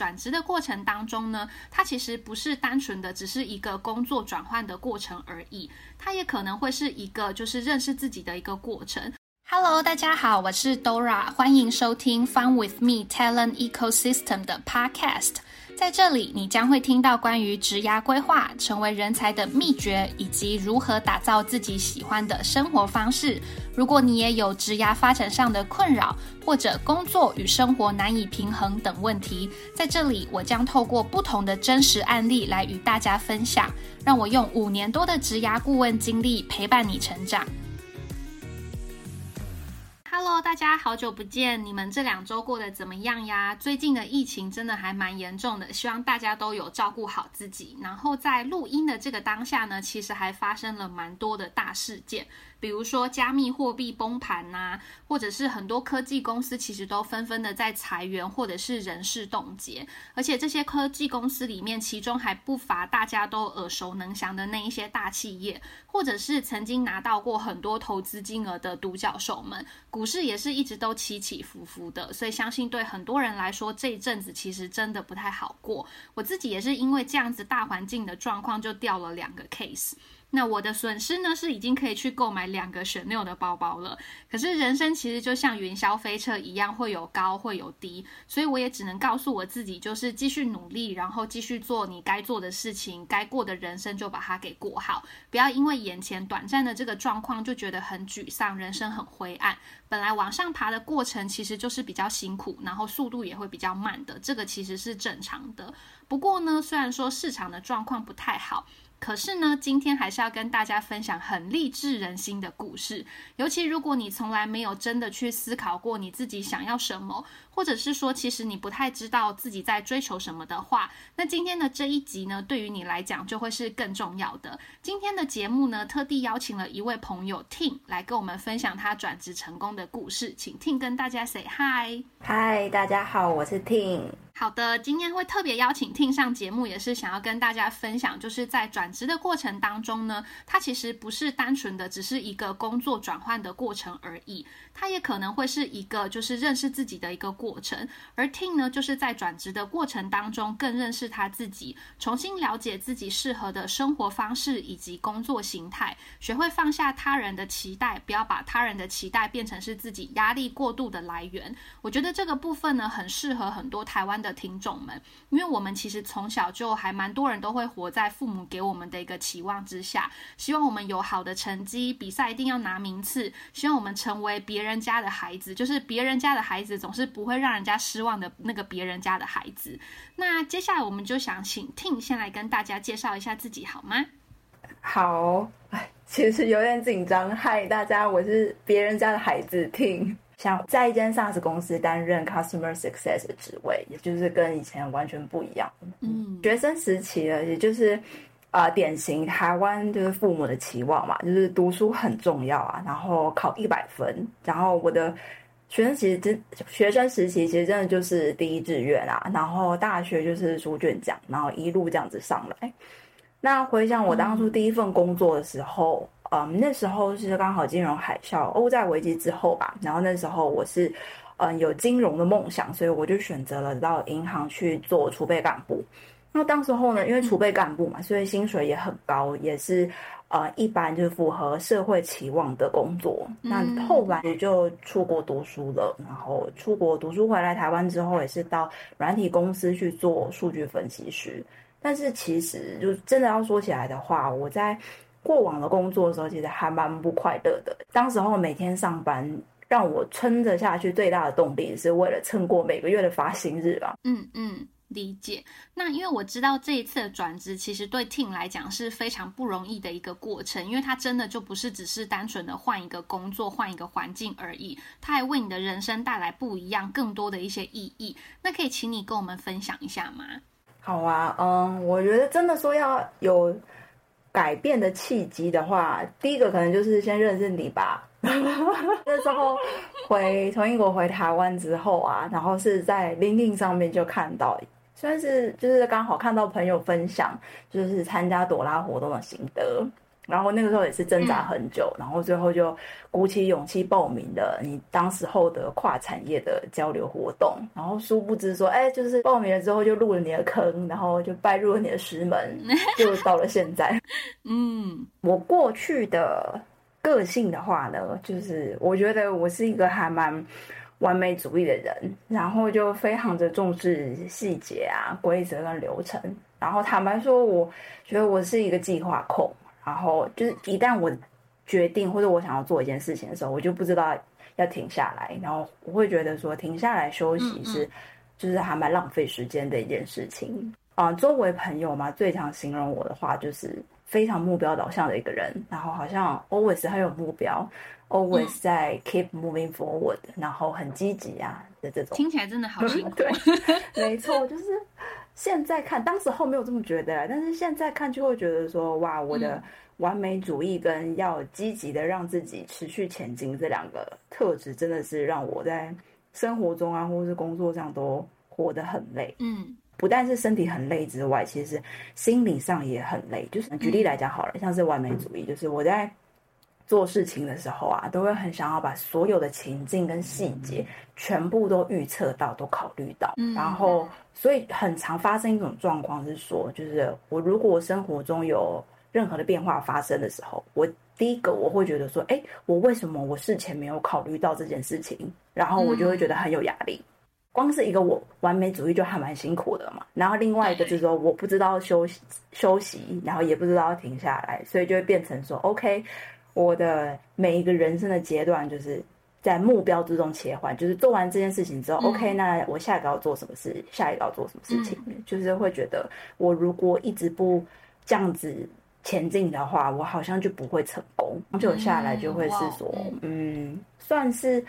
转职的过程当中呢，它其实不是单纯的只是一个工作转换的过程而已，它也可能会是一个就是认识自己的一个过程。Hello，大家好，我是 Dora，欢迎收听 Fun with Me Talent Ecosystem 的 Podcast。在这里，你将会听到关于职涯规划、成为人才的秘诀，以及如何打造自己喜欢的生活方式。如果你也有职涯发展上的困扰，或者工作与生活难以平衡等问题，在这里我将透过不同的真实案例来与大家分享。让我用五年多的职涯顾问经历陪伴你成长。Hello，大家好久不见，你们这两周过得怎么样呀？最近的疫情真的还蛮严重的，希望大家都有照顾好自己。然后在录音的这个当下呢，其实还发生了蛮多的大事件。比如说加密货币崩盘呐，或者是很多科技公司其实都纷纷的在裁员，或者是人事冻结。而且这些科技公司里面，其中还不乏大家都耳熟能详的那一些大企业，或者是曾经拿到过很多投资金额的独角兽们。股市也是一直都起起伏伏的，所以相信对很多人来说，这一阵子其实真的不太好过。我自己也是因为这样子大环境的状况，就掉了两个 case。那我的损失呢，是已经可以去购买两个选六的包包了。可是人生其实就像云霄飞车一样，会有高会有低，所以我也只能告诉我自己，就是继续努力，然后继续做你该做的事情，该过的人生就把它给过好，不要因为眼前短暂的这个状况就觉得很沮丧，人生很灰暗。本来往上爬的过程其实就是比较辛苦，然后速度也会比较慢的，这个其实是正常的。不过呢，虽然说市场的状况不太好。可是呢，今天还是要跟大家分享很励志人心的故事。尤其如果你从来没有真的去思考过你自己想要什么，或者是说其实你不太知道自己在追求什么的话，那今天的这一集呢，对于你来讲就会是更重要的。今天的节目呢，特地邀请了一位朋友 Tin 来跟我们分享他转职成功的故事。请 Tin 跟大家 say hi。嗨，大家好，我是 Tin。好的，今天会特别邀请听上节目，也是想要跟大家分享，就是在转职的过程当中呢，它其实不是单纯的只是一个工作转换的过程而已，它也可能会是一个就是认识自己的一个过程。而听呢，就是在转职的过程当中，更认识他自己，重新了解自己适合的生活方式以及工作形态，学会放下他人的期待，不要把他人的期待变成是自己压力过度的来源。我觉得这个部分呢，很适合很多台湾的。听众们，因为我们其实从小就还蛮多人都会活在父母给我们的一个期望之下，希望我们有好的成绩，比赛一定要拿名次，希望我们成为别人家的孩子，就是别人家的孩子总是不会让人家失望的那个别人家的孩子。那接下来我们就想请 t i n 先来跟大家介绍一下自己好吗？好，哎，其实有点紧张。嗨，大家，我是别人家的孩子 t i n。像在一间 SaaS 公司担任 Customer Success 的职位，也就是跟以前完全不一样。嗯，学生时期的，也就是啊，典型台湾就是父母的期望嘛，就是读书很重要啊，然后考一百分。然后我的学生其实真学生时期其实真的就是第一志愿啊，然后大学就是书卷奖，然后一路这样子上来。那回想我当初第一份工作的时候。嗯，那时候是刚好金融海啸、欧债危机之后吧。然后那时候我是，嗯，有金融的梦想，所以我就选择了到银行去做储备干部。那当时候呢，因为储备干部嘛，所以薪水也很高，也是呃一般就是符合社会期望的工作。那后来也就出国读书了。然后出国读书回来台湾之后，也是到软体公司去做数据分析师。但是其实就真的要说起来的话，我在过往的工作的时候，其实还蛮不快乐的。当时候每天上班，让我撑着下去最大的动力，是为了撑过每个月的发薪日吧。嗯嗯，理解。那因为我知道这一次的转职，其实对 Team 来讲是非常不容易的一个过程，因为他真的就不是只是单纯的换一个工作、换一个环境而已，他还为你的人生带来不一样、更多的一些意义。那可以请你跟我们分享一下吗？好啊，嗯，我觉得真的说要有。改变的契机的话，第一个可能就是先认识你吧。那时候回从英国回台湾之后啊，然后是在 LinkedIn 上面就看到，算是就是刚好看到朋友分享，就是参加朵拉活动的心得。然后那个时候也是挣扎很久，然后最后就鼓起勇气报名了你当时候的跨产业的交流活动。然后殊不知说，哎，就是报名了之后就入了你的坑，然后就拜入了你的师门，就到了现在。嗯，我过去的个性的话呢，就是我觉得我是一个还蛮完美主义的人，然后就非常的重视细节啊、规则跟流程。然后坦白说，我觉得我是一个计划控。然后就是一旦我决定或者我想要做一件事情的时候，我就不知道要停下来。然后我会觉得说停下来休息是就是还蛮浪费时间的一件事情啊。周围朋友嘛，最常形容我的话就是非常目标导向的一个人，然后好像 always 很有目标，always 在 keep moving forward，然后很积极啊的这种。听起来真的好辛苦。对，没错，就是。现在看，当时候没有这么觉得，但是现在看就会觉得说，哇，我的完美主义跟要积极的让自己持续前进这两个特质，真的是让我在生活中啊，或是工作上都活得很累。嗯，不但是身体很累之外，其实心理上也很累。就是举例来讲好了，像是完美主义，就是我在。做事情的时候啊，都会很想要把所有的情境跟细节全部都预测到，都考虑到。然后，所以很常发生一种状况是说，就是我如果生活中有任何的变化发生的时候，我第一个我会觉得说，哎，我为什么我事前没有考虑到这件事情？然后我就会觉得很有压力。光是一个我完美主义就还蛮辛苦的嘛。然后另外一个就是说，我不知道休息休息，然后也不知道停下来，所以就会变成说，OK。我的每一个人生的阶段，就是在目标之中切换，就是做完这件事情之后，OK，那我下一个要做什么事？下一个要做什么事情？就是会觉得，我如果一直不这样子前进的话，我好像就不会成功。就下来就会是说，嗯，算是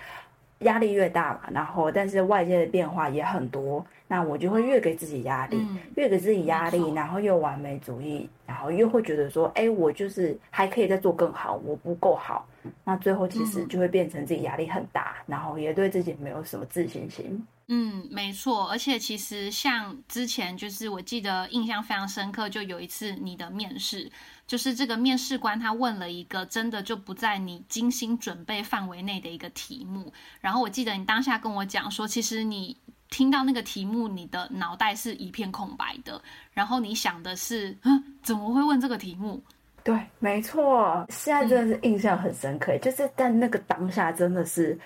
压力越大嘛，然后但是外界的变化也很多。那我就会越给自己压力，越给自己压力，然后又完美主义，然后又会觉得说，哎，我就是还可以再做更好，我不够好。那最后其实就会变成自己压力很大，然后也对自己没有什么自信心。嗯，没错。而且其实像之前，就是我记得印象非常深刻，就有一次你的面试，就是这个面试官他问了一个真的就不在你精心准备范围内的一个题目，然后我记得你当下跟我讲说，其实你。听到那个题目，你的脑袋是一片空白的，然后你想的是，嗯，怎么会问这个题目？对，没错，现在真的是印象很深刻，就是但那个当下真的是，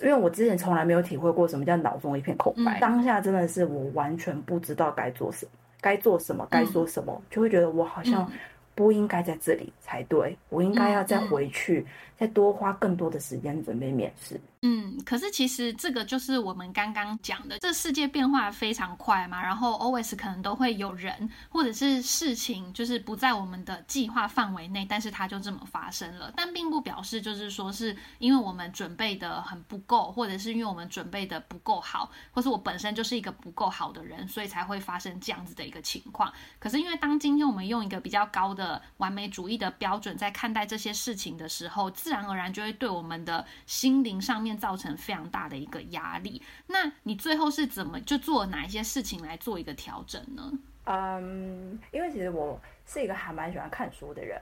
因为我之前从来没有体会过什么叫脑中一片空白，当下真的是我完全不知道该做什么，该做什么，该说什么，就会觉得我好像不应该在这里才对，我应该要再回去，再多花更多的时间准备面试。嗯，可是其实这个就是我们刚刚讲的，这世界变化非常快嘛，然后 always 可能都会有人或者是事情，就是不在我们的计划范围内，但是它就这么发生了。但并不表示就是说是因为我们准备的很不够，或者是因为我们准备的不够好，或是我本身就是一个不够好的人，所以才会发生这样子的一个情况。可是因为当今天我们用一个比较高的完美主义的标准在看待这些事情的时候，自然而然就会对我们的心灵上面。造成非常大的一个压力。那你最后是怎么就做哪一些事情来做一个调整呢？嗯，因为其实我是一个还蛮喜欢看书的人，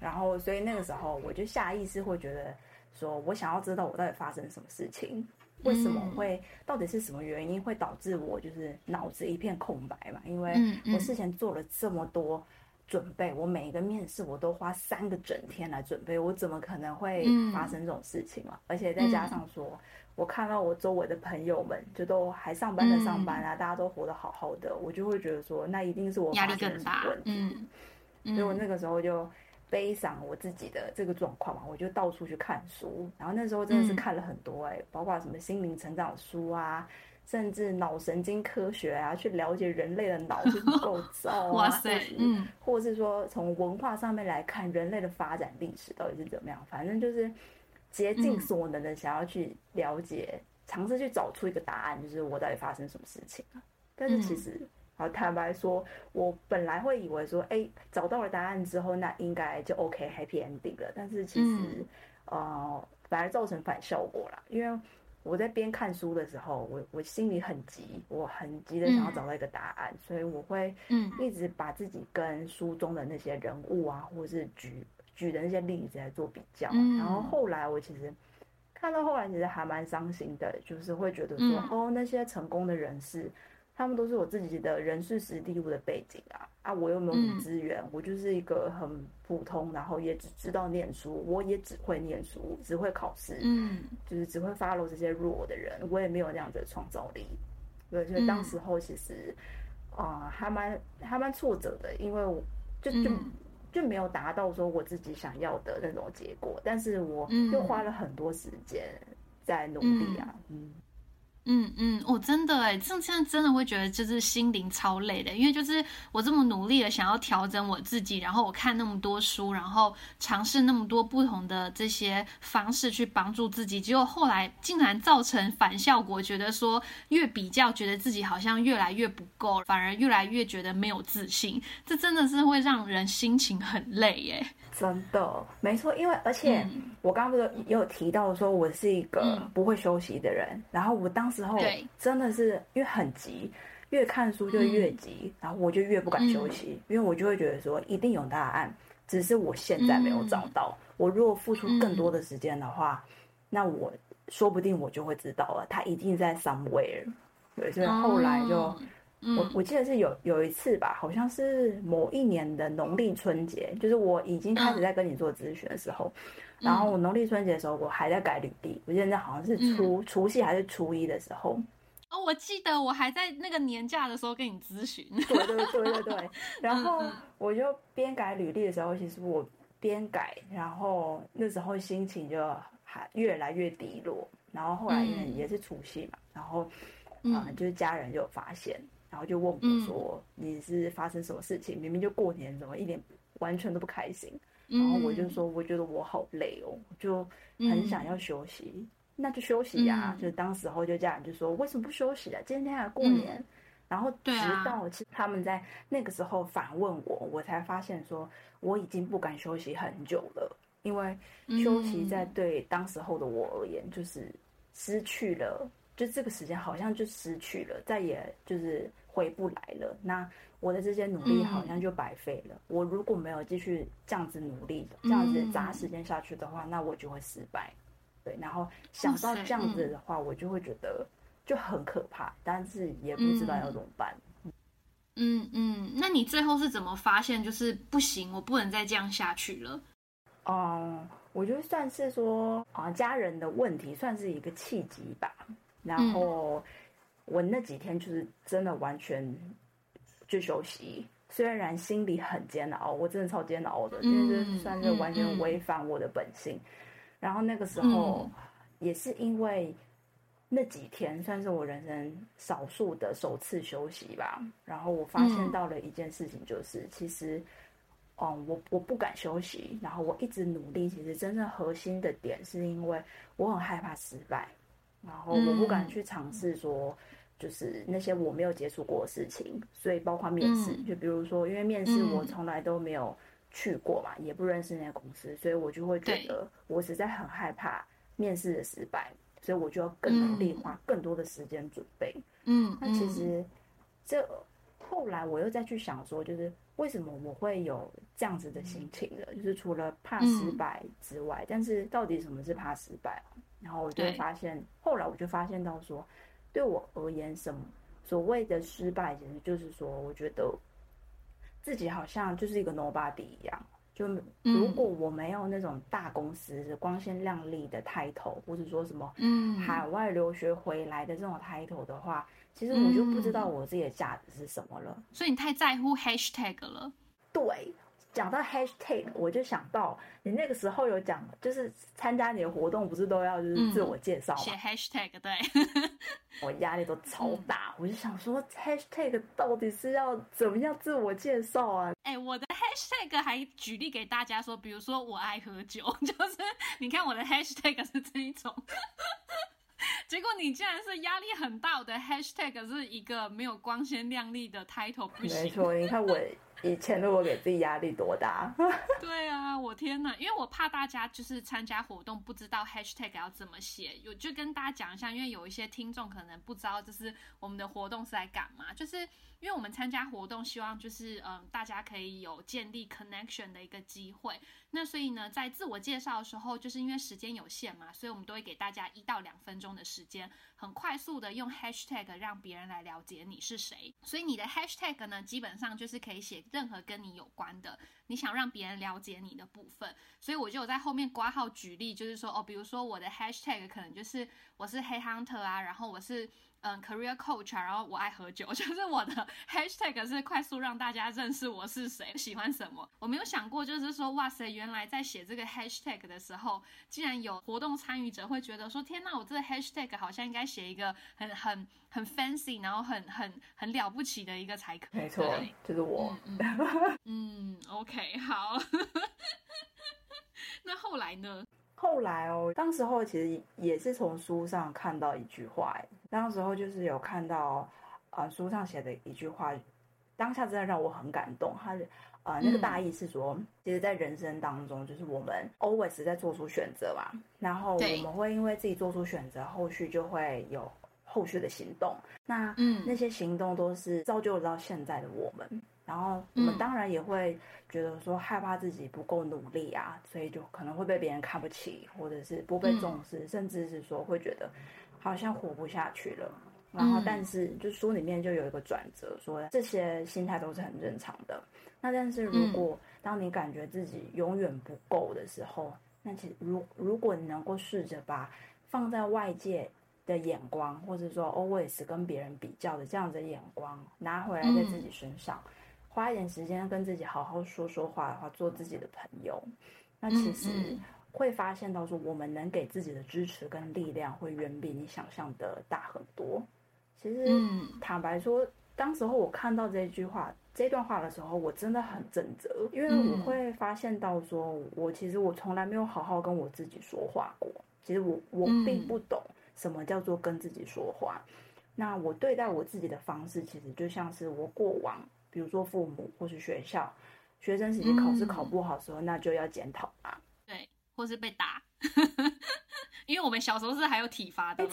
然后所以那个时候我就下意识会觉得说，我想要知道我到底发生什么事情，为什么会，到底是什么原因会导致我就是脑子一片空白嘛？因为我事前做了这么多。准备我每一个面试，我都花三个整天来准备，我怎么可能会发生这种事情嘛？而且再加上说，我看到我周围的朋友们就都还上班的上班啊，大家都活得好好的，我就会觉得说，那一定是我压力更大。嗯，所以我那个时候就悲伤我自己的这个状况嘛，我就到处去看书，然后那时候真的是看了很多哎，包括什么心灵成长书啊。甚至脑神经科学啊，去了解人类的脑是构造啊，嗯，或者是说从文化上面来看人类的发展历史到底是怎么样，反正就是竭尽所能的想要去了解，尝试去找出一个答案，就是我到底发生什么事情啊？但是其实，啊，坦白说，我本来会以为说，哎，找到了答案之后，那应该就 OK happy ending 了。但是其实，呃，反而造成反效果了，因为。我在边看书的时候，我我心里很急，我很急的想要找到一个答案，所以我会嗯一直把自己跟书中的那些人物啊，或者是举举的那些例子来做比较。嗯然后后来我其实看到后来，其实还蛮伤心的，就是会觉得说，嗯哦，那些成功的人士。他们都是我自己的人事实地物的背景啊。啊！我又没有什么资源，我就是一个很普通，然后也只知道念书，我也只会念书，只会考试，嗯就是只会 follow 这些弱的人，我也没有那样子的创造力。对，所以当时候其实啊、呃还蛮还蛮挫折的，因为我就就、嗯。就没有达到说我自己想要的那种结果，但是我嗯。又花了很多时间在努力啊，嗯。嗯嗯嗯，我真的哎，这现在真的会觉得就是心灵超累的，因为就是我这么努力的想要调整我自己，然后我看那么多书，然后尝试那么多不同的这些方式去帮助自己，结果后来竟然造成反效果，觉得说越比较，觉得自己好像越来越不够，反而越来越觉得没有自信，这真的是会让人心情很累耶。真的没错，因为而且嗯我刚刚不是也有提到说我是一个嗯不会休息的人，然后我当时候真的是因为很急，越看书就越急，然后我就越不敢休息，因为我就会觉得说一定有答案，只是我现在没有找到。我如果付出更多的时间的话，那我说不定我就会知道了，他一定在 somewhere。对，所以后来就。哦嗯。我我记得是有有一次吧，好像是某一年的农历春节，就是我已经开始在跟你做咨询的时候，然后我农历春节的时候，我还在改履历，我记得那好像是初、除夕还是初一的时候，哦，我记得我还在那个年假的时候跟你咨询。对对对对对，然后我就边改履历的时候，其实我边改，然后那时候心情就还越来越低落，然后后来也是除夕嘛，然后啊、呃就是家人就有发现。然后就问我说：“你是发生什么事情？明明就过年，怎么一点完全都不开心？”然后我就说：“我觉得我好累哦，我就很想要休息。那就休息呀、嗯就当时候就家人就说：“为什么不休息啊？今天还过年。然后直到其实他们在那个时候反问我，我才发现说我已经不敢休息很久了，因为休息在对当时候的我而言，就是失去了，就这个时间好像就失去了，再也就是回不来了。那我的这些努力好像就白费了。我如果没有继续这样子努力，这样子砸时间下去的话，那我就会失败。对，然后想到这样子的话，我就会觉得就很可怕，但是也不知道要怎么办。嗯嗯，那你最后是怎么发现就是不行，我不能再这样下去了？嗯，我觉得算是说啊，家人的问题算是一个契机吧。然后我那几天就是真的完全就休息，虽然心里很煎熬，我真的超煎熬的，因为这算是完全违反我的本性。然后那个时候也是因为那几天算是我人生少数的首次休息吧。然后我发现到了一件事情，就是、其实。哦、嗯，我我不敢休息，然后我一直努力。其实真正核心的点是因为我很害怕失败，然后我不敢去尝试说，就是那些我没有接触过的事情。所以包括面试，嗯、就比如说，因为面试我从来都没有去过嘛，嗯、也不认识那些公司，所以我就会觉得我实在很害怕面试的失败，所以我就要更努力，花更多的时间准备。嗯，那其实这后来我又再去想说，就是。为什么我会有这样子的心情的？就是除了怕失败之外，嗯、但是到底什么是怕失败？然后我就发现，后来我就发现到说，对我而言，什么所谓的失败，其实就是说，我觉得自己好像就是一个 nobody 一样。就如果我没有那种大公司光鲜亮丽的 title，或者说什么嗯海外留学回来的这种 title 的话，其实我就不知道我自己的价值是什么了。所以你太在乎 hashtag 了。对，讲到 hashtag，我就想到你那个时候有讲，就是参加你的活动不是都要就是自我介绍吗？写、嗯、hashtag 对。我压力都超大，我就想说 hashtag 到底是要怎么样自我介绍啊？哎、欸，我的 hashtag 还举例给大家说，比如说我爱喝酒，就是你看我的 hashtag 是这一种，结果你竟然是压力很大的 hashtag，是一个没有光鲜亮丽的 title，不行。没错，你看我。以前的我给自己压力多大？对啊，我天哪！因为我怕大家就是参加活动不知道 hashtag 要怎么写，有就跟大家讲一下，因为有一些听众可能不知道，就是我们的活动是在干嘛。就是因为我们参加活动，希望就是嗯，大家可以有建立 connection 的一个机会。那所以呢，在自我介绍的时候，就是因为时间有限嘛，所以我们都会给大家一到两分钟的时间，很快速的用 hashtag 让别人来了解你是谁。所以你的 hashtag 呢，基本上就是可以写。任何跟你有关的，你想让别人了解你的部分，所以我就有在后面挂号举例，就是说哦，比如说我的 hashtag 可能就是我是黑 hunter 啊，然后我是。嗯，career coach，然后我爱喝酒，就是我的 hashtag 是快速让大家认识我是谁，喜欢什么。我没有想过，就是说，哇塞，原来在写这个 hashtag 的时候，竟然有活动参与者会觉得说，天呐，我这个 hashtag 好像应该写一个很很很 fancy，然后很很很了不起的一个才可。没错，就是我。嗯，OK，好。那后来呢？后来哦，当时候其实也是从书上看到一句话，哎，当时候就是有看到，呃，书上写的一句话，当下真的让我很感动。他，呃，那个大意是说，其实，在人生当中，就是我们 always 在做出选择嘛，然后我们会因为自己做出选择，后续就会有后续的行动。那，嗯，那些行动都是造就到现在的我们。然后我们当然也会觉得说害怕自己不够努力啊，所以就可能会被别人看不起，或者是不被重视，甚至是说会觉得好像活不下去了。然后，但是就书里面就有一个转折，说这些心态都是很正常的。那但是如果当你感觉自己永远不够的时候，那其实如如果你能够试着把放在外界的眼光，或者说 always 跟别人比较的这样的眼光拿回来在自己身上。花一点时间跟自己好好说说话的话，做自己的朋友，那其实会发现到说，我们能给自己的支持跟力量会远比你想象的大很多。其实，坦白说，当时候我看到这句话、这段话的时候，我真的很震折，因为我会发现到说，我其实我从来没有好好跟我自己说话过。其实我我并不懂什么叫做跟自己说话。那我对待我自己的方式，其实就像是我过往。比如说父母或是学校，学生时期考试考不好的时候，那就要检讨嘛。对，或是被打，因为我们小时候是还有体罚的嘛。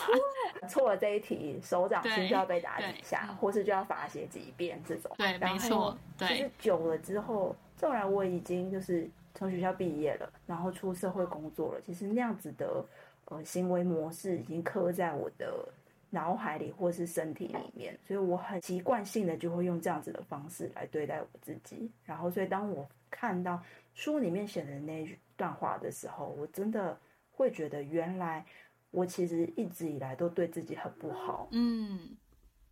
错了这一题，手掌心就要被打几下，或是就要罚写几遍这种。对，没错。对，其实久了之后，纵然我已经就是从学校毕业了，然后出社会工作了，其实那样子的呃行为模式已经刻在我的。脑海里或是身体里面，所以我很习惯性的就会用这样子的方式来对待我自己。然后，所以当我看到书里面写的那段话的时候，我真的会觉得，原来我其实一直以来都对自己很不好。嗯，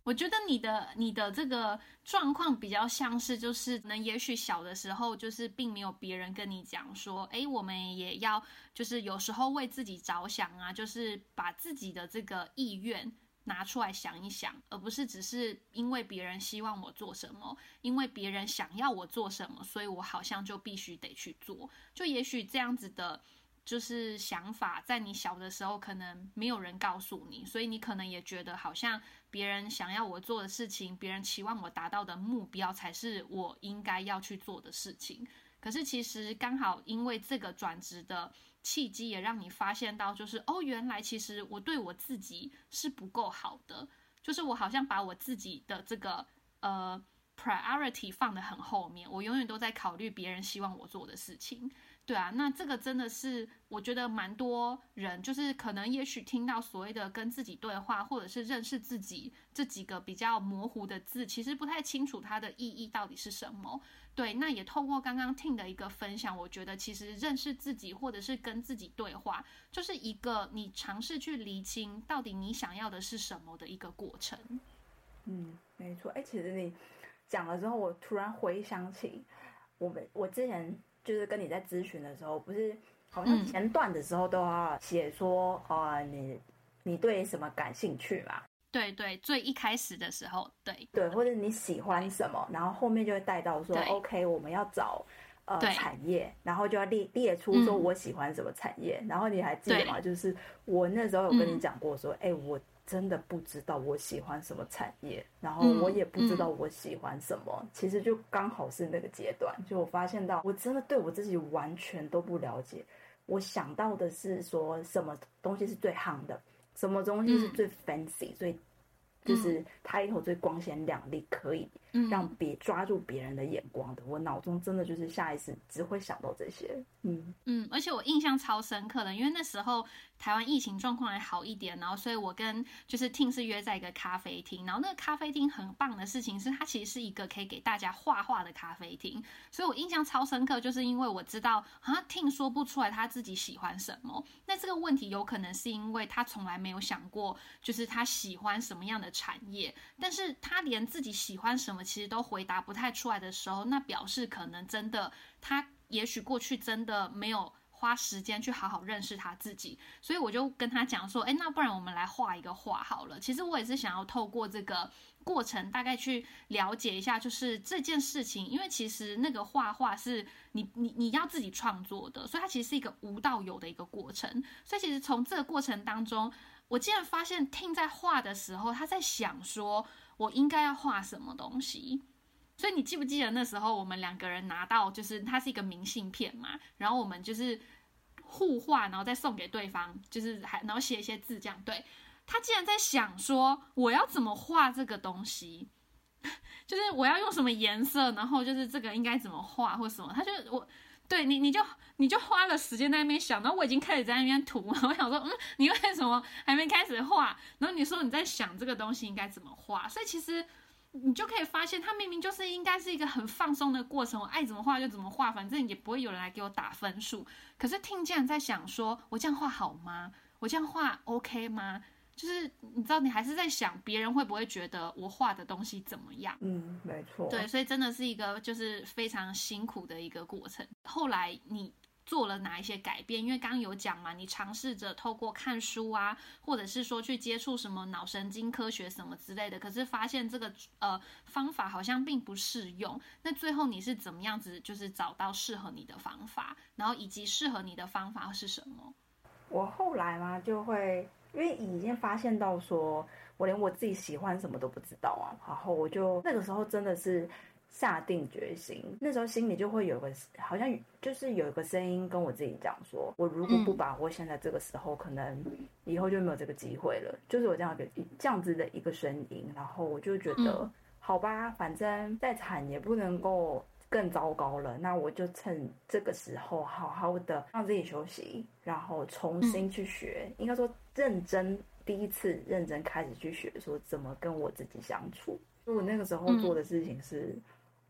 我觉得你的你的这个状况比较像是，就是能也许小的时候就是并没有别人跟你讲说，哎，我们也要就是有时候为自己着想啊，就是把自己的这个意愿。拿出来想一想，而不是只是因为别人希望我做什么，因为别人想要我做什么，所以我好像就必须得去做。就也许这样子的，就是想法，在你小的时候可能没有人告诉你，所以你可能也觉得好像别人想要我做的事情，别人期望我达到的目标，才是我应该要去做的事情。可是其实刚好因为这个转职的契机，也让你发现到，就是哦，原来其实我对我自己是不够好的，就是我好像把我自己的这个呃 priority 放得很后面，我永远都在考虑别人希望我做的事情。对啊，那这个真的是我觉得蛮多人，就是可能也许听到所谓的跟自己对话，或者是认识自己这几个比较模糊的字，其实不太清楚它的意义到底是什么。对，那也透过刚刚听的一个分享，我觉得其实认识自己，或者是跟自己对话，就是一个你尝试去厘清到底你想要的是什么的一个过程。嗯，没错。哎，其实你讲了之后，我突然回想起我们我之前。就是跟你在咨询的时候，不是好像前段的时候都要写说，啊，你你对什么感兴趣嘛？对对，最一开始的时候，对对，或者你喜欢什么，然后后面就会带到说，OK，我们要找呃产业，然后就要列列出说嗯我喜欢什么产业。然后你还记得吗？就是我那时候有跟你嗯讲过说，哎、我真的不知道我喜欢什么产业，然后嗯我也不知道我喜欢什么。其实就刚好是那个阶段，就我发现到我真的对我自己完全都不了解。我想到的是说什么东西是最夯的，什么东西是嗯最 fancy、最就是它以后最光鲜亮丽，可以嗯让别抓住别人的眼光的。我脑中真的就是下意识只会想到这些。嗯，而且我印象超深刻的，因为那时候台湾疫情状况还好一点，然后所以我跟就是 Tin 是约在一个咖啡厅，然后那个咖啡厅很棒的事情是，它其实是一个可以给大家画画的咖啡厅，所以我印象超深刻，就是因为我知道好像 Ting 说不出来他自己喜欢什么，那这个问题有可能是因为他从来没有想过，就是他喜欢什么样的产业，但是他连自己喜欢什么其实都回答不太出来的时候，那表示可能真的他也许过去真的没有花时间去好好认识他自己，所以我就跟他讲说，哎，那不然我们来画一个画好了。其实我也是想要透过这个过程，大概去了解一下，就是这件事情，因为其实那个画画是你你你要自己创作的，所以它其实是一个无到有的一个过程。所以其实从这个过程当中，我竟然发现听在画的时候，他在想说我应该要画什么东西。所以你记不记得那时候我们两个人拿到，就是它是一个明信片嘛，然后我们就是互画，然后再送给对方，就是还然后写一些字这样。对他竟然在想说我要怎么画这个东西，就是我要用什么颜色，然后就是这个应该怎么画或什么，他就我。对你，你就你就花了时间在那边想，然后我已经开始在那边涂了。我想说，嗯，你为什么还没开始画？然后你说你在想这个东西应该怎么画，所以其实你就可以发现，它明明就是应该是一个很放松的过程，我爱怎么画就怎么画，反正也不会有人来给我打分数。可是听竟然在想说，我这样画好吗？我这样画 OK 吗？就是你知道，你还是在想别人会不会觉得我画的东西怎么样？嗯，没错。对，所以真的是一个就是非常辛苦的一个过程。后来你做了哪一些改变？因为刚刚有讲嘛，你尝试着透过看书啊，或者是说去接触什么脑神经科学什么之类的，可是发现这个呃方法好像并不适用。那最后你是怎么样子，就是找到适合你的方法，然后以及适合你的方法是什么？我后来嘛就会，因为已经发现到说，我连我自己喜欢什么都不知道啊，然后我就那个时候真的是下定决心，那时候心里就会有个好像就是有一个声音跟我自己讲说，我如果不把握现在这个时候，可能以后就没有这个机会了，就是我这样一个这样子的一个声音，然后我就觉得，好吧，反正再惨也不能够。更糟糕了，那我就趁这个时候好好的让自己休息，然后重新去学，应该说认真第一次认真开始去学，说怎么跟我自己相处。我那个时候做的事情是，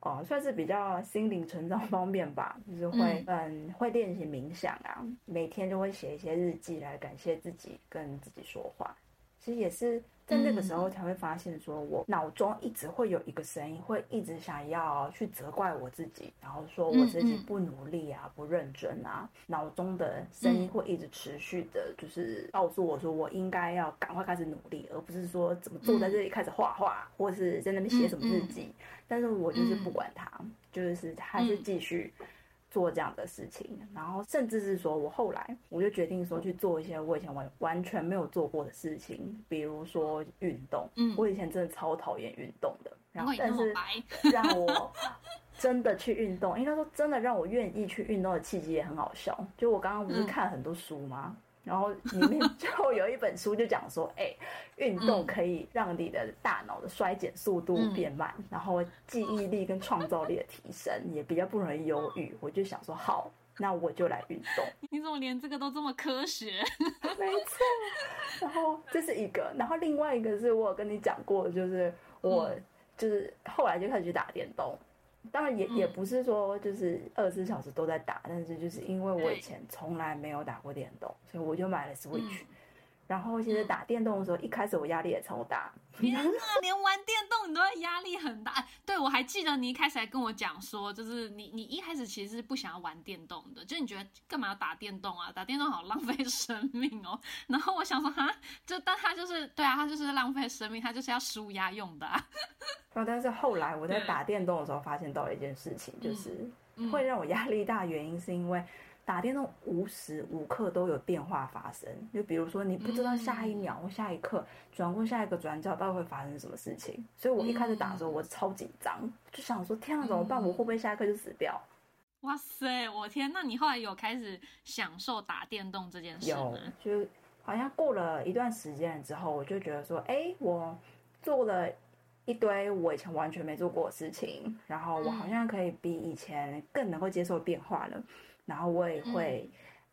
哦、算是比较心灵成长方面吧，就是会嗯会练习冥想啊，每天就会写一些日记来感谢自己，跟自己说话。其实也是在那个时候才会发现，说我脑中一直会有一个声音，会一直想要去责怪我自己，然后说我自己不努力啊，不认真啊。脑中的声音会一直持续的，就是告诉我说我应该要赶快开始努力，而不是说怎么坐在这里开始画画，或是在那边写什么日记。但是我就是不管他，就是还是继续。做这样的事情，然后甚至是说我后来我就决定说去做一些我以前完完全没有做过的事情，比如说运动。嗯，我以前真的超讨厌运动的，然后但是 让我真的去运动，应该说真的让我愿意去运动的契机也很好笑。就我刚刚不是看了很多书吗？然后里面就有一本书就讲说，哎、运动可以让你的大脑的衰减速度变慢，然后记忆力跟创造力的提升，也比较不容易忧郁。我就想说，好，那我就来运动。你怎么连这个都这么科学？没错。然后这是一个，然后另外一个是我有跟你讲过，就是我就是后来就开始去打电动。当然也也不是说就是二十四小时都在打，但是就是因为我以前从来没有打过电动，所以我就买了 Switch，、然后其实打电动的时候，一开始我压力也超大。天呐，连玩电动你都会压力很大。哎，对我还记得你一开始还跟我讲说，就是你你一开始其实是不想要玩电动的，就你觉得干嘛要打电动啊？打电动好浪费生命哦。然后我想说，哈，就但他就是对啊，他就是浪费生命，他就是要输压用的。然后，但是后来我在打电动的时候，发现到了一件事情，就是会让我压力大，原因是因为。打电动无时无刻都有变化发生，就比如说你不知道下一秒或下一刻转过下一个转角到底会发生什么事情，所以我一开始打的时候我超紧张，就想说天啊怎么办？我会不会下一刻就死掉？哇塞，我天！那你后来有开始享受打电动这件事吗？有，就好像过了一段时间之后，我就觉得说，哎，我做了一堆我以前完全没做过的事情，然后我好像可以比以前更能够接受变化了。然后我也会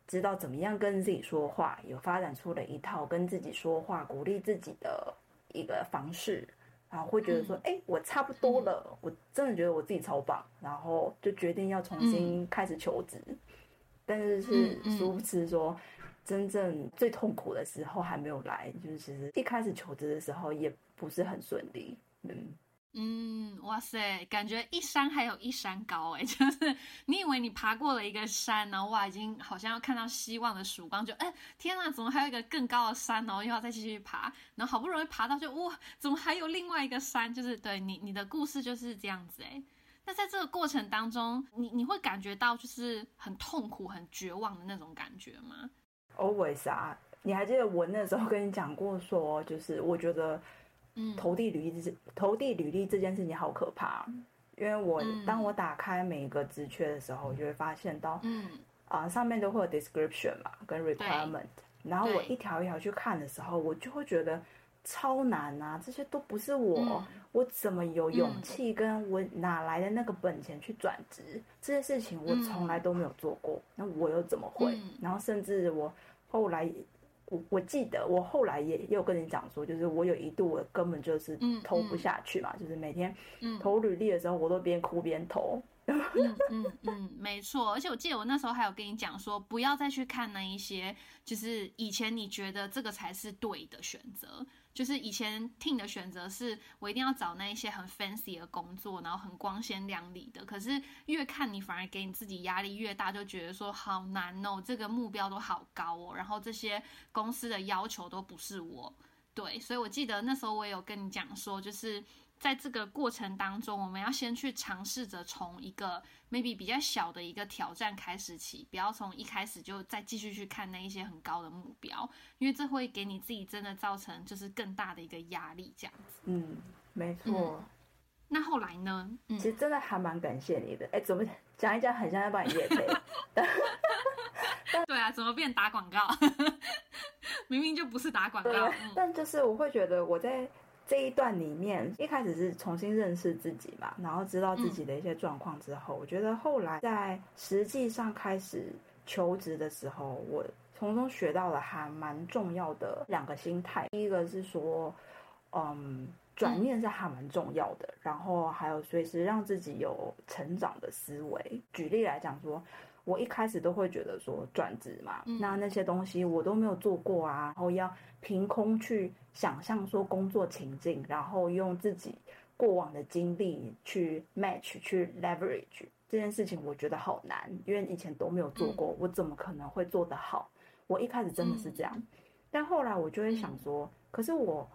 知道怎么样跟自己说话，有发展出了一套跟自己说话、鼓励自己的一个方式，然后会觉得说，哎，我差不多了，我真的觉得我自己超棒，然后就决定要重新开始求职。但是是殊不知说，真正最痛苦的时候还没有来，就是其实一开始求职的时候也不是很顺利，嗯。嗯，哇塞，感觉一山还有一山高哎，就是你以为你爬过了一个山，然后哇，已经好像要看到希望的曙光，就哎，天呐，怎么还有一个更高的山然后又要再继续爬，然后好不容易爬到，就哇，怎么还有另外一个山？就是对你，你的故事就是这样子哎。那在这个过程当中，你你会感觉到就是很痛苦、很绝望的那种感觉吗？Always 啊，你还记得我那时候跟你讲过，说就是我觉得。投递履历这投递履历这件事情好可怕，因为我当我打开每一个职缺的时候，我就会发现到，嗯。啊，上面都会有 description 嘛，跟 requirement，然后我一条一条去看的时候，我就会觉得超难啊，这些都不是我，我怎么有勇气跟我哪来的那个本钱去转职？这些事情我从来都没有做过，那我又怎么会？然后甚至我后来。我我记得我后来也也有跟你讲说，就是我有一度我根本就是投不下去嘛，就是每天投履历的时候，我都边哭边投。嗯嗯嗯，没错，而且我记得我那时候还有跟你讲说，不要再去看那一些，就是以前你觉得这个才是对的选择。就是以前听的选择是我一定要找那一些很 fancy 的工作，然后很光鲜亮丽的。可是越看你反而给你自己压力越大，就觉得说好难哦，这个目标都好高哦，然后这些公司的要求都不是我对，所以我记得那时候我也有跟你讲说，就是。在这个过程当中，我们要先去尝试着从一个 maybe 比较小的一个挑战开始起，不要从一开始就再继续去看那一些很高的目标，因为这会给你自己真的造成就是更大的一个压力，这样子。嗯，没错。那后来呢？其实真的还蛮感谢你的。哎，怎么讲一讲，很像在帮你夜配。对啊，怎么变打广告？明明就不是打广告。但就是我会觉得我在。这一段里面，一开始是重新认识自己嘛，然后知道自己的一些状况之后，我觉得后来在实际上开始求职的时候，我从中学到了还蛮重要的两个心态。第一个是说，嗯，转念是还蛮重要的，然后还有随时让自己有成长的思维。举例来讲说。我一开始都会觉得说转职嘛，那那些东西我都没有做过啊，然后要凭空去想象说工作情境，然后用自己过往的经历去 match 去 leverage 这件事情，我觉得好难，因为以前都没有做过，我怎么可能会做得好？我一开始真的是这样，但后来我就会想说，可是我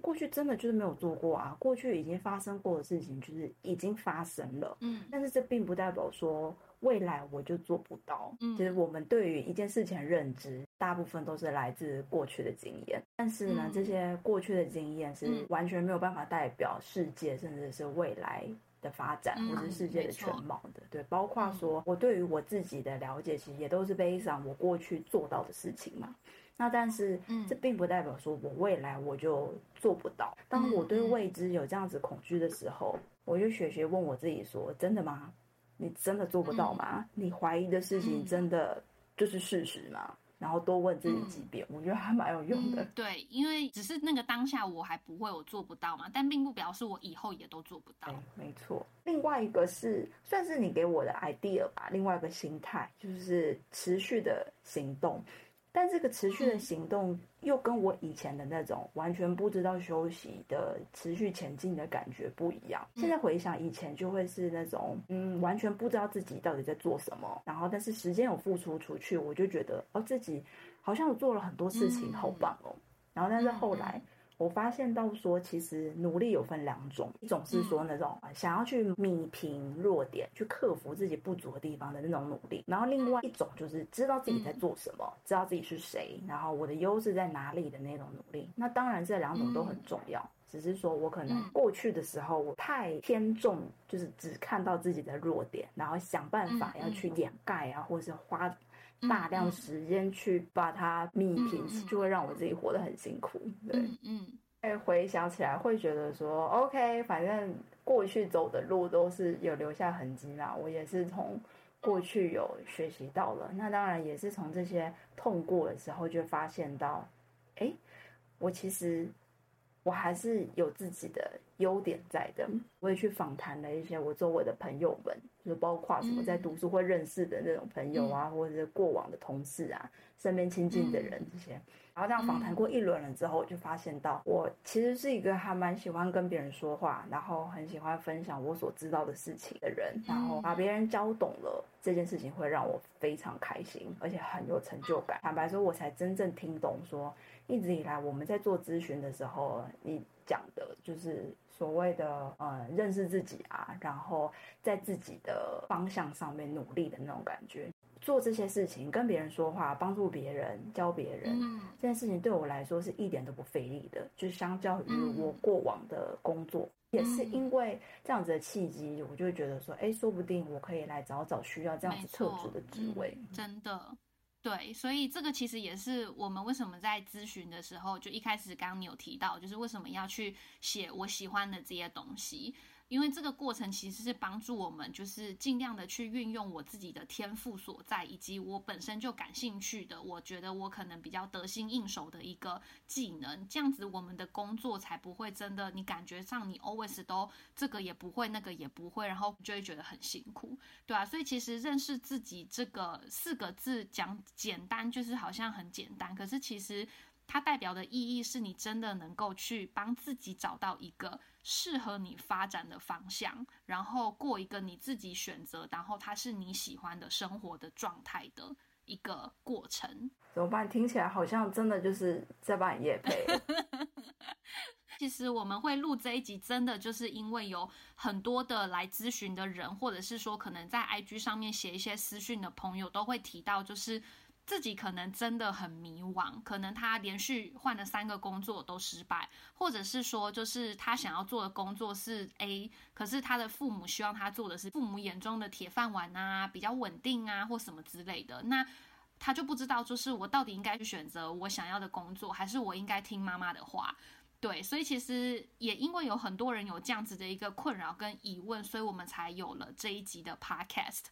过去真的就是没有做过啊，过去已经发生过的事情就是已经发生了，嗯，但是这并不代表说。未来我就做不到。嗯，其实我们对于一件事情的认知，大部分都是来自过去的经验。但是呢，这些过去的经验是完全没有办法代表世界，甚至是未来的发展，或是世界的全貌的。对，包括说我对于我自己的了解，其实也都是悲伤我过去做到的事情嘛。那但是，这并不代表说我未来我就做不到。当我对未知有这样子恐惧的时候，我就学学问我自己说：真的吗？你真的做不到吗？你怀疑的事情真的就是事实吗？然后多问自己几遍，我觉得还蛮有用的。对，因为只是那个当下我还不会，我做不到嘛，但并不表示我以后也都做不到。没错。另外一个是算是你给我的 idea 吧。另外一个心态就是持续的行动。但这个持续的行动又跟我以前的那种完全不知道休息的持续前进的感觉不一样。现在回想以前，就会是那种嗯，完全不知道自己到底在做什么，然后但是时间有付出出去，我就觉得哦，自己好像我做了很多事情，好棒哦。然后但是后来。我发现到说，其实努力有分两种，一种是说那种想要去弥平弱点、去克服自己不足的地方的那种努力，然后另外一种就是知道自己在做什么，知道自己是谁，然后我的优势在哪里的那种努力。那当然这两种都很重要，只是说我可能过去的时候我太偏重，就是只看到自己的弱点，然后想办法要去掩盖啊，或者是花大量时间去把它密平，就会让我自己活得很辛苦。对，嗯，哎，回想起来会觉得说，OK，反正过去走的路都是有留下痕迹啦。我也是从过去有学习到了，那当然也是从这些痛过的时候就发现到，哎，我其实。我还是有自己的优点在的。我也去访谈了一些我周围的朋友们，就包括什么在读书会认识的那种朋友啊，或者是过往的同事啊，身边亲近的人这些。然后这样访谈过一轮了之后，我就发现到我其实是一个还蛮喜欢跟别人说话，然后很喜欢分享我所知道的事情的人。然后把别人教懂了这件事情，会让我非常开心，而且很有成就感。坦白说，我才真正听懂说。一直以来，我们在做咨询的时候，你讲的就是所谓的呃认识自己啊，然后在自己的方向上面努力的那种感觉。做这些事情，跟别人说话，帮助别人，教别人，这件事情对我来说是一点都不费力的。就相较于我过往的工作，也是因为这样子的契机，我就会觉得说，哎，说不定我可以来找找需要这样子特质的职位。真的。对，所以这个其实也是我们为什么在咨询的时候，就一开始刚刚你有提到，就是为什么要去写我喜欢的这些东西。因为这个过程其实是帮助我们，就是尽量的去运用我自己的天赋所在，以及我本身就感兴趣的，我觉得我可能比较得心应手的一个技能，这样子我们的工作才不会真的你感觉上你 always 都这个也不会，那个也不会，然后就会觉得很辛苦，对啊，所以其实认识自己这个四个字讲简单，就是好像很简单，可是其实。它代表的意义是你真的能够去帮自己找到一个适合你发展的方向，然后过一个你自己选择，然后它是你喜欢的生活的状态的一个过程。怎么办？听起来好像真的就是在帮你夜配。其实我们会录这一集，真的就是因为有很多的来咨询的人，或者是说可能在 IG 上面写一些私讯的朋友，都会提到就是。自己可能真的很迷惘，可能他连续换了三个工作都失败，或者是说，就是他想要做的工作是 A，可是他的父母希望他做的是父母眼中的铁饭碗啊，比较稳定啊，或什么之类的，那他就不知道，就是我到底应该去选择我想要的工作，还是我应该听妈妈的话？对，所以其实也因为有很多人有这样子的一个困扰跟疑问，所以我们才有了这一集的 Podcast。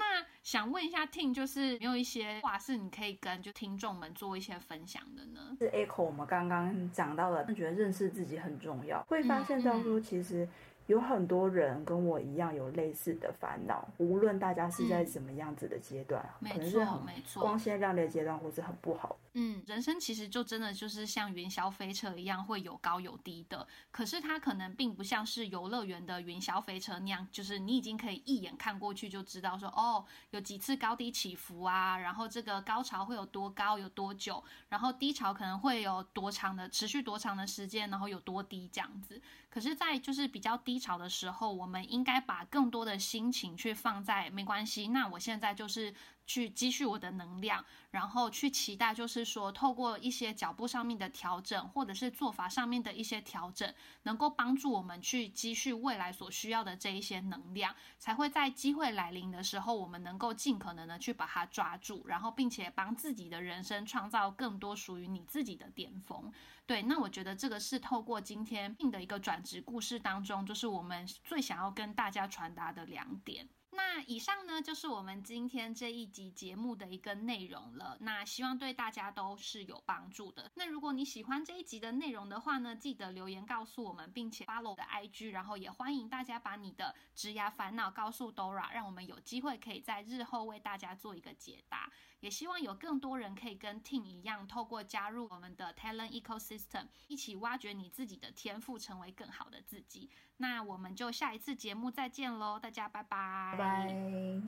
那想问一下，Ting，就是没有一些话是你可以跟就听众们做一些分享的呢？是 Echo，我们刚刚讲到了，觉得认识自己很重要，会发现到说其实。有很多人跟我一样有类似的烦恼，无论大家是在什么样子的阶段，可能是很光鲜亮丽的阶段，或是很不好。嗯，人生其实就真的就是像云霄飞车一样，会有高有低的。可是它可能并不像是游乐园的云霄飞车那样，就是你已经可以一眼看过去就知道说，哦，有几次高低起伏啊，然后这个高潮会有多高，有多久，然后低潮可能会有多长的持续多长的时间，然后有多低这样子。可是，在就是比较低。潮的时候，我们应该把更多的心情去放在没关系。那我现在就是去积蓄我的能量，然后去期待，就是说透过一些脚步上面的调整，或者是做法上面的一些调整，能够帮助我们去积蓄未来所需要的这一些能量，才会在机会来临的时候，我们能够尽可能的去把它抓住，然后并且帮自己的人生创造更多属于你自己的巅峰。对，那我觉得这个是透过今天的一个转职故事当中，就是。我们最想要跟大家传达的两点，那以上呢，就是我们今天这一集节目的一个内容了。那希望对大家都是有帮助的。那如果你喜欢这一集的内容的话呢，记得留言告诉我们，并且 follow 我的 IG，然后也欢迎大家把你的职涯烦恼告诉 Dora，让我们有机会可以在日后为大家做一个解答。也希望有更多人可以跟 Tin 一样，透过加入我们的 Talent Ecosystem，一起挖掘你自己的天赋，成为更好的自己。那我们就下一次节目再见喽，大家拜拜。拜。